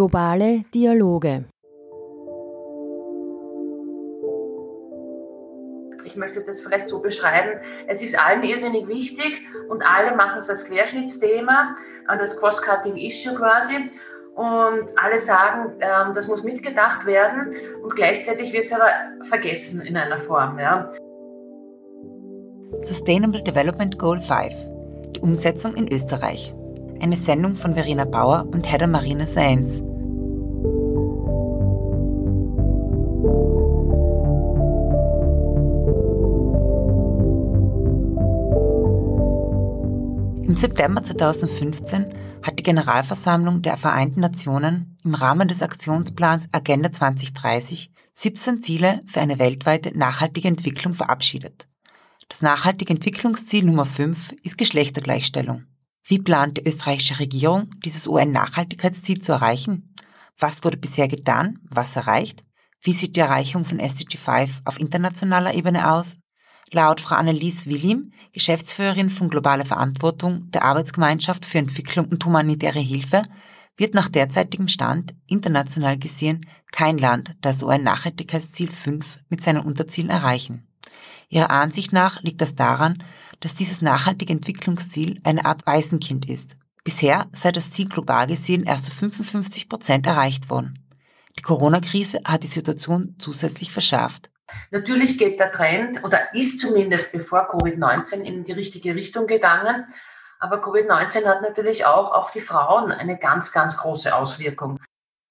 Globale Dialoge. Ich möchte das vielleicht so beschreiben. Es ist allen irrsinnig wichtig und alle machen es als Querschnittsthema, als Cross-Cutting-Issue quasi. Und alle sagen, ähm, das muss mitgedacht werden und gleichzeitig wird es aber vergessen in einer Form. Ja. Sustainable Development Goal 5, die Umsetzung in Österreich. Eine Sendung von Verena Bauer und Hedda Marina Saenz. Im September 2015 hat die Generalversammlung der Vereinten Nationen im Rahmen des Aktionsplans Agenda 2030 17 Ziele für eine weltweite nachhaltige Entwicklung verabschiedet. Das nachhaltige Entwicklungsziel Nummer 5 ist Geschlechtergleichstellung. Wie plant die österreichische Regierung, dieses UN-Nachhaltigkeitsziel zu erreichen? Was wurde bisher getan? Was erreicht? Wie sieht die Erreichung von SDG 5 auf internationaler Ebene aus? Laut Frau Annelies Willim, Geschäftsführerin von Globale Verantwortung der Arbeitsgemeinschaft für Entwicklung und humanitäre Hilfe, wird nach derzeitigem Stand international gesehen kein Land das UN-Nachhaltigkeitsziel 5 mit seinen Unterzielen erreichen. Ihrer Ansicht nach liegt das daran, dass dieses nachhaltige Entwicklungsziel eine Art Waisenkind ist. Bisher sei das Ziel global gesehen erst zu 55 Prozent erreicht worden. Die Corona-Krise hat die Situation zusätzlich verschärft. Natürlich geht der Trend oder ist zumindest bevor Covid-19 in die richtige Richtung gegangen. Aber Covid-19 hat natürlich auch auf die Frauen eine ganz, ganz große Auswirkung.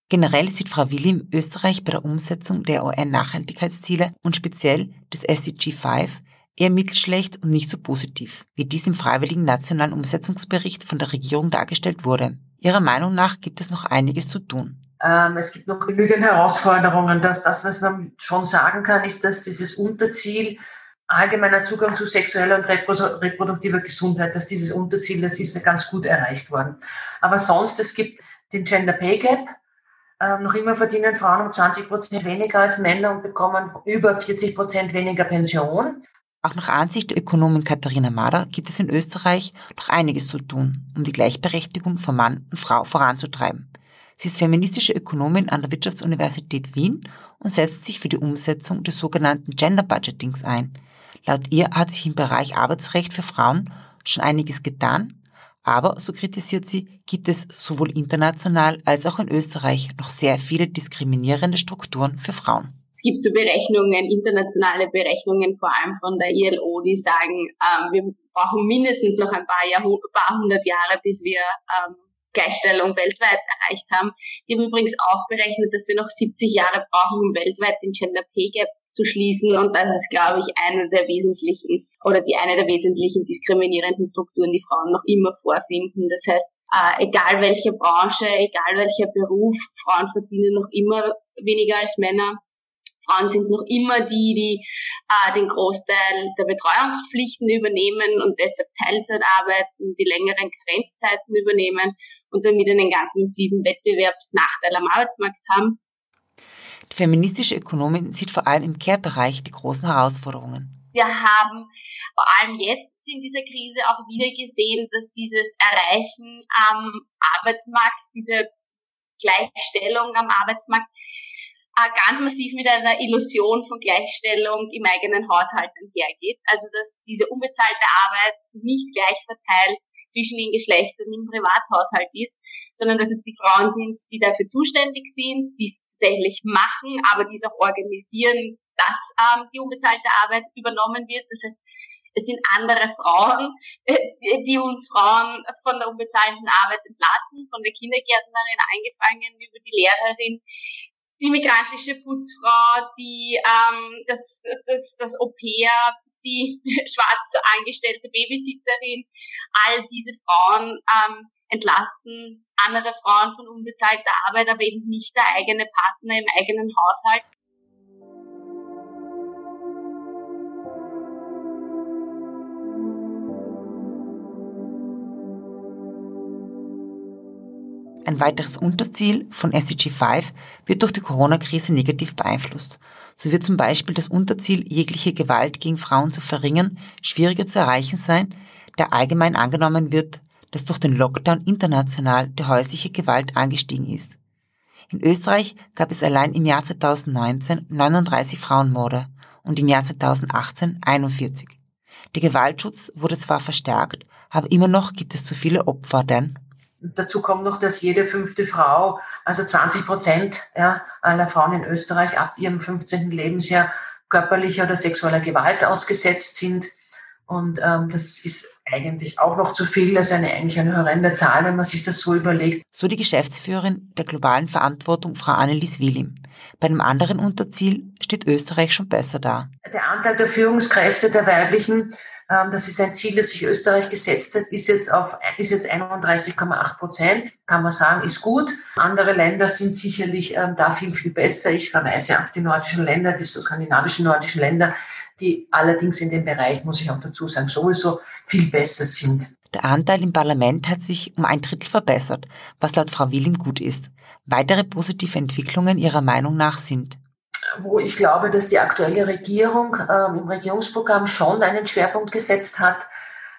Generell sieht Frau Willi Österreich bei der Umsetzung der UN-Nachhaltigkeitsziele und speziell des SDG 5 eher mittelschlecht und nicht so positiv, wie dies im freiwilligen nationalen Umsetzungsbericht von der Regierung dargestellt wurde. Ihrer Meinung nach gibt es noch einiges zu tun. Ähm, es gibt noch genügend Herausforderungen. Dass das, was man schon sagen kann, ist, dass dieses Unterziel allgemeiner Zugang zu sexueller und reproduktiver Gesundheit, dass dieses Unterziel, das ist ja ganz gut erreicht worden. Aber sonst, es gibt den Gender Pay Gap, ähm, noch immer verdienen Frauen um 20 Prozent weniger als Männer und bekommen über 40 Prozent weniger Pension. Auch nach Ansicht der Ökonomin Katharina Mader gibt es in Österreich noch einiges zu tun, um die Gleichberechtigung von Mann und Frau voranzutreiben. Sie ist feministische Ökonomin an der Wirtschaftsuniversität Wien und setzt sich für die Umsetzung des sogenannten Gender Budgetings ein. Laut ihr hat sich im Bereich Arbeitsrecht für Frauen schon einiges getan, aber, so kritisiert sie, gibt es sowohl international als auch in Österreich noch sehr viele diskriminierende Strukturen für Frauen. Es gibt so Berechnungen, internationale Berechnungen, vor allem von der ILO, die sagen, ähm, wir brauchen mindestens noch ein paar, Jahrhundert, paar hundert Jahre, bis wir ähm, Gleichstellung weltweit erreicht haben. Die haben übrigens auch berechnet, dass wir noch 70 Jahre brauchen, um weltweit den Gender Pay Gap zu schließen. Und das ist, glaube ich, eine der wesentlichen oder die eine der wesentlichen diskriminierenden Strukturen, die Frauen noch immer vorfinden. Das heißt, äh, egal welche Branche, egal welcher Beruf, Frauen verdienen noch immer weniger als Männer. Frauen sind es noch immer die, die äh, den Großteil der Betreuungspflichten übernehmen und deshalb Teilzeit arbeiten, die längeren Karenzzeiten übernehmen und damit einen ganz massiven Wettbewerbsnachteil am Arbeitsmarkt haben. Die feministische Ökonomin sieht vor allem im Care-Bereich die großen Herausforderungen. Wir haben vor allem jetzt in dieser Krise auch wieder gesehen, dass dieses Erreichen am Arbeitsmarkt, diese Gleichstellung am Arbeitsmarkt äh, ganz massiv mit einer Illusion von Gleichstellung im eigenen Haushalt einhergeht. Also dass diese unbezahlte Arbeit nicht gleich verteilt zwischen den Geschlechtern im Privathaushalt ist, sondern dass es die Frauen sind, die dafür zuständig sind, die es tatsächlich machen, aber die es auch organisieren, dass ähm, die unbezahlte Arbeit übernommen wird. Das heißt, es sind andere Frauen, äh, die uns Frauen von der unbezahlten Arbeit entlassen, von der Kindergärtnerin angefangen über die Lehrerin, die migrantische Putzfrau, die ähm, das, das, das Au-pair, die schwarz angestellte Babysitterin, all diese Frauen ähm, entlasten andere Frauen von unbezahlter Arbeit, aber eben nicht der eigene Partner im eigenen Haushalt. Ein weiteres Unterziel von SDG 5 wird durch die Corona-Krise negativ beeinflusst. So wird zum Beispiel das Unterziel, jegliche Gewalt gegen Frauen zu verringern, schwieriger zu erreichen sein, da allgemein angenommen wird, dass durch den Lockdown international die häusliche Gewalt angestiegen ist. In Österreich gab es allein im Jahr 2019 39 Frauenmorde und im Jahr 2018 41. Der Gewaltschutz wurde zwar verstärkt, aber immer noch gibt es zu viele Opfer, denn Dazu kommt noch, dass jede fünfte Frau, also 20 Prozent ja, aller Frauen in Österreich ab ihrem 15. Lebensjahr körperlicher oder sexueller Gewalt ausgesetzt sind. Und ähm, das ist eigentlich auch noch zu viel. Das ist eine, eigentlich eine horrende Zahl, wenn man sich das so überlegt. So die Geschäftsführerin der globalen Verantwortung, Frau Annelies Willim. Bei einem anderen Unterziel steht Österreich schon besser da. Der Anteil der Führungskräfte der weiblichen das ist ein Ziel, das sich Österreich gesetzt hat, ist jetzt auf ist jetzt 31,8 Prozent. Kann man sagen, ist gut. Andere Länder sind sicherlich ähm, da viel, viel besser. Ich verweise auf die nordischen Länder, die so skandinavischen nordischen Länder, die allerdings in dem Bereich, muss ich auch dazu sagen, sowieso viel besser sind. Der Anteil im Parlament hat sich um ein Drittel verbessert, was laut Frau Willim gut ist. Weitere positive Entwicklungen ihrer Meinung nach sind wo ich glaube, dass die aktuelle Regierung ähm, im Regierungsprogramm schon einen Schwerpunkt gesetzt hat.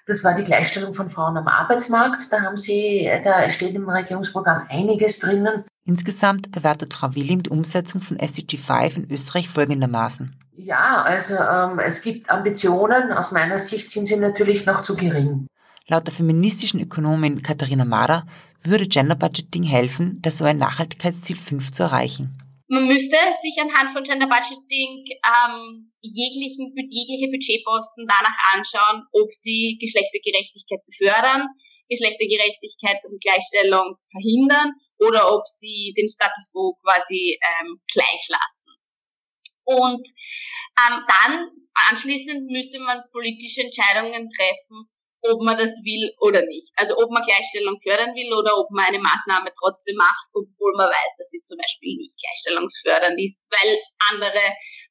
Das war die Gleichstellung von Frauen am Arbeitsmarkt. Da haben sie, da steht im Regierungsprogramm einiges drinnen. Insgesamt bewertet Frau Willim die Umsetzung von SDG 5 in Österreich folgendermaßen. Ja, also ähm, es gibt Ambitionen. Aus meiner Sicht sind sie natürlich noch zu gering. Laut der feministischen Ökonomin Katharina Mader würde Gender Budgeting helfen, das so ein Nachhaltigkeitsziel 5 zu erreichen. Man müsste sich anhand von Gender Budgeting ähm, jeglichen, jegliche Budgetposten danach anschauen, ob sie Geschlechtergerechtigkeit befördern, Geschlechtergerechtigkeit und Gleichstellung verhindern oder ob sie den Status quo quasi ähm, gleich lassen. Und ähm, dann anschließend müsste man politische Entscheidungen treffen, ob man das will oder nicht. Also ob man Gleichstellung fördern will oder ob man eine Maßnahme trotzdem macht, obwohl man weiß, dass sie zum Beispiel nicht gleichstellungsfördernd ist, weil andere,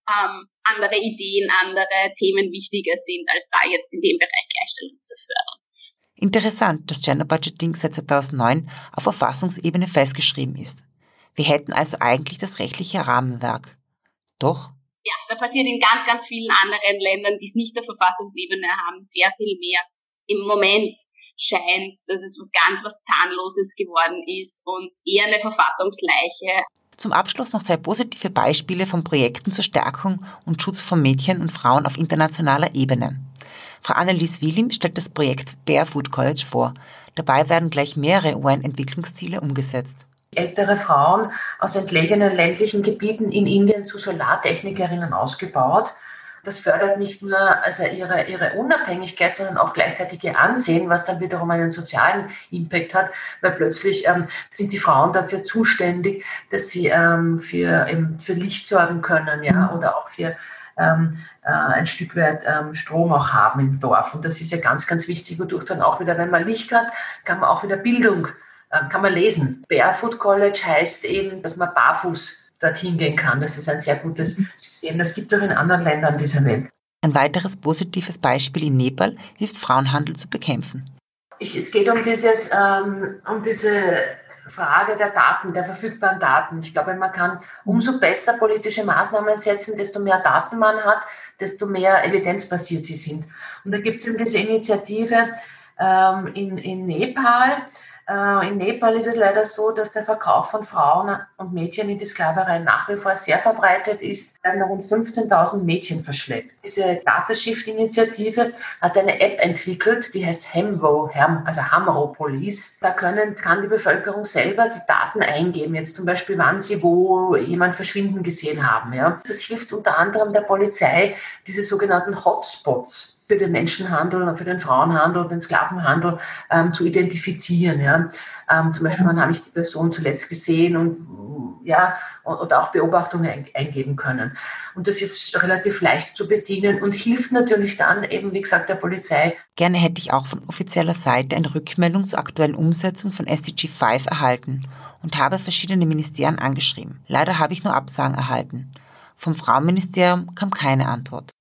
ähm, andere Ideen, andere Themen wichtiger sind, als da jetzt in dem Bereich Gleichstellung zu fördern. Interessant, dass Gender Budgeting seit 2009 auf Verfassungsebene festgeschrieben ist. Wir hätten also eigentlich das rechtliche Rahmenwerk. Doch ja, da passiert in ganz, ganz vielen anderen Ländern, die es nicht der Verfassungsebene haben, sehr viel mehr im Moment scheint, dass es was ganz was Zahnloses geworden ist und eher eine Verfassungsleiche. Zum Abschluss noch zwei positive Beispiele von Projekten zur Stärkung und Schutz von Mädchen und Frauen auf internationaler Ebene. Frau Annelies Willim stellt das Projekt Barefoot College vor. Dabei werden gleich mehrere UN-Entwicklungsziele umgesetzt. Ältere Frauen aus entlegenen ländlichen Gebieten in Indien zu Solartechnikerinnen ausgebaut das fördert nicht nur also ihre, ihre Unabhängigkeit, sondern auch gleichzeitig ihr Ansehen, was dann wiederum einen sozialen Impact hat, weil plötzlich ähm, sind die Frauen dafür zuständig, dass sie ähm, für, eben für Licht sorgen können, ja, mhm. oder auch für ähm, äh, ein Stück weit ähm, Strom auch haben im Dorf. Und das ist ja ganz, ganz wichtig, wodurch dann auch wieder, wenn man Licht hat, kann man auch wieder Bildung, äh, kann man lesen. Barefoot College heißt eben, dass man barfuß dorthin gehen kann. Das ist ein sehr gutes System. Das gibt es auch in anderen Ländern dieser Welt. Ein weiteres positives Beispiel in Nepal hilft Frauenhandel zu bekämpfen. Ich, es geht um, dieses, ähm, um diese Frage der Daten, der verfügbaren Daten. Ich glaube, man kann umso besser politische Maßnahmen setzen, desto mehr Daten man hat, desto mehr evidenzbasiert sie sind. Und da gibt es eben diese Initiative ähm, in, in Nepal, in Nepal ist es leider so, dass der Verkauf von Frauen und Mädchen in die Sklaverei nach wie vor sehr verbreitet ist. Werden rund 15.000 Mädchen verschleppt. Diese Datashift-Initiative hat eine App entwickelt, die heißt Hemvo, also Hamro Police. Da können, kann die Bevölkerung selber die Daten eingeben, jetzt zum Beispiel, wann sie wo jemand verschwinden gesehen haben. Ja. Das hilft unter anderem der Polizei, diese sogenannten Hotspots für den Menschenhandel und für den Frauenhandel und den Sklavenhandel ähm, zu identifizieren. Ja. Ähm, zum Beispiel, wann habe ich die Person zuletzt gesehen und ja, und, auch Beobachtungen eingeben können. Und das ist relativ leicht zu bedienen und hilft natürlich dann eben, wie gesagt, der Polizei. Gerne hätte ich auch von offizieller Seite eine Rückmeldung zur aktuellen Umsetzung von SDG 5 erhalten und habe verschiedene Ministerien angeschrieben. Leider habe ich nur Absagen erhalten. Vom Frauenministerium kam keine Antwort.